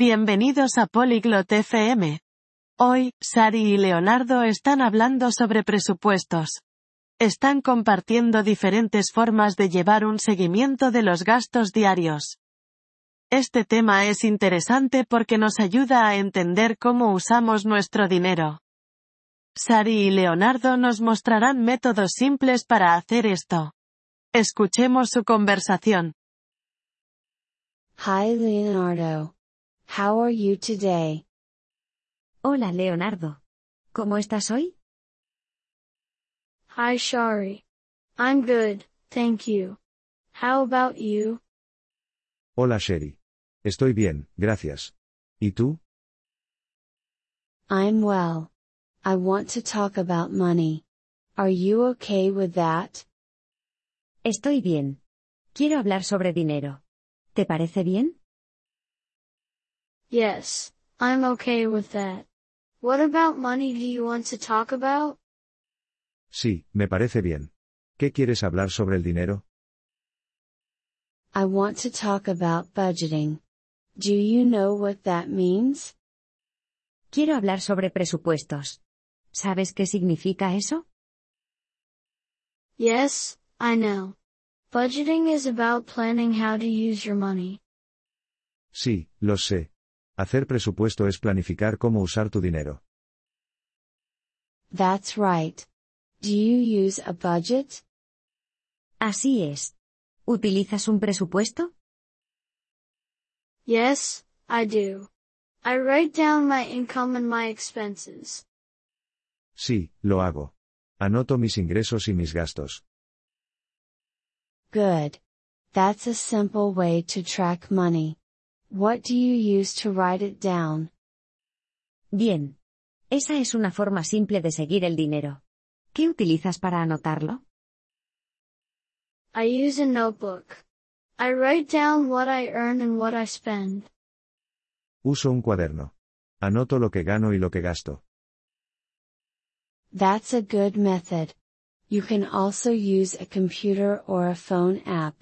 Bienvenidos a Polyglot FM. Hoy, Sari y Leonardo están hablando sobre presupuestos. Están compartiendo diferentes formas de llevar un seguimiento de los gastos diarios. Este tema es interesante porque nos ayuda a entender cómo usamos nuestro dinero. Sari y Leonardo nos mostrarán métodos simples para hacer esto. Escuchemos su conversación. Hi Leonardo. How are you today? Hola Leonardo. ¿Cómo estás hoy? Hi Shari. I'm good, thank you. How about you? Hola Sherry. Estoy bien, gracias. ¿Y tú? I'm well. I want to talk about money. Are you okay with that? Estoy bien. Quiero hablar sobre dinero. ¿Te parece bien? Yes, I'm okay with that. What about money do you want to talk about? Sí, me parece bien. ¿Qué quieres hablar sobre el dinero? I want to talk about budgeting. Do you know what that means? Quiero hablar sobre presupuestos. ¿Sabes qué significa eso? Yes, I know. Budgeting is about planning how to use your money. Sí, lo sé. Hacer presupuesto es planificar cómo usar tu dinero. That's right. Do you use a budget? Así es. ¿Utilizas un presupuesto? Yes, I do. I write down my income and my expenses. Sí, lo hago. Anoto mis ingresos y mis gastos. Good. That's a simple way to track money. What do you use to write it down? Bien. Esa es una forma simple de seguir el dinero. ¿Qué utilizas para anotarlo? I use a notebook. I write down what I earn and what I spend. Uso un cuaderno. Anoto lo que gano y lo que gasto. That's a good method. You can also use a computer or a phone app.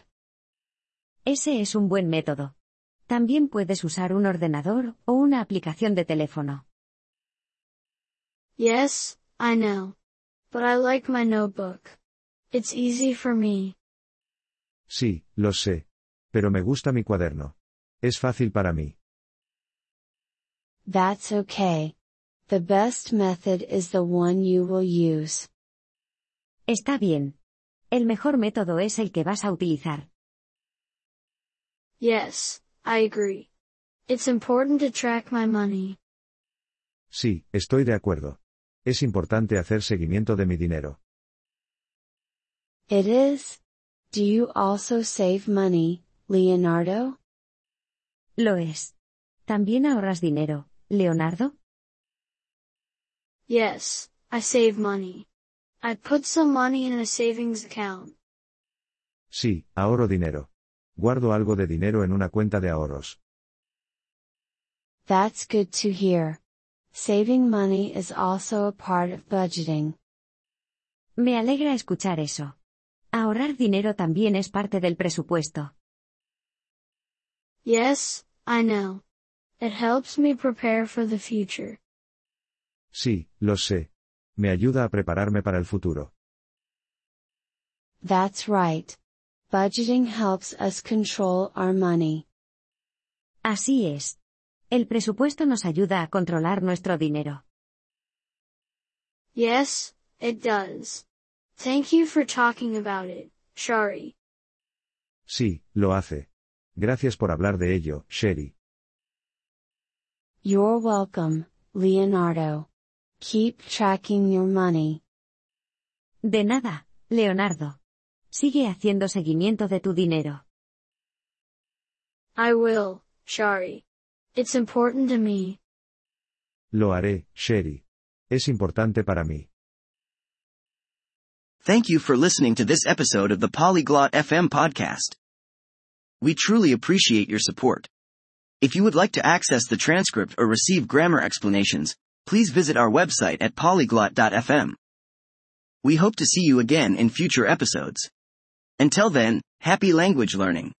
Ese es un buen método. También puedes usar un ordenador o una aplicación de teléfono. Yes, I know. But I like my notebook. It's easy for me. Sí, lo sé. Pero me gusta mi cuaderno. Es fácil para mí. That's okay. The best method is the one you will use. Está bien. El mejor método es el que vas a utilizar. Yes, I agree. It's important to track my money. Sí, estoy de acuerdo. Es importante hacer seguimiento de mi dinero. It is. Do you also save money, Leonardo? Lo es. ¿También ahorras dinero, Leonardo? Yes, I save money. I put some money in a savings account. Sí, ahorro dinero. Guardo algo de dinero en una cuenta de ahorros. That's good to hear. Saving money is also a part of budgeting. Me alegra escuchar eso. Ahorrar dinero también es parte del presupuesto. Yes, I know. It helps me prepare for the future. Sí, lo sé. Me ayuda a prepararme para el futuro. That's right. Budgeting helps us control our money. Así es. El presupuesto nos ayuda a controlar nuestro dinero. Yes, it does. Thank you for talking about it, Shari. Sí, lo hace. Gracias por hablar de ello, Sherry. You're welcome, Leonardo. Keep tracking your money. De nada, Leonardo. Sigue haciendo seguimiento de tu dinero. I will, Shari. It's important to me. Lo haré, Sherry. Es importante para mí. Thank you for listening to this episode of the Polyglot FM podcast. We truly appreciate your support. If you would like to access the transcript or receive grammar explanations, please visit our website at polyglot.fm. We hope to see you again in future episodes. Until then, happy language learning.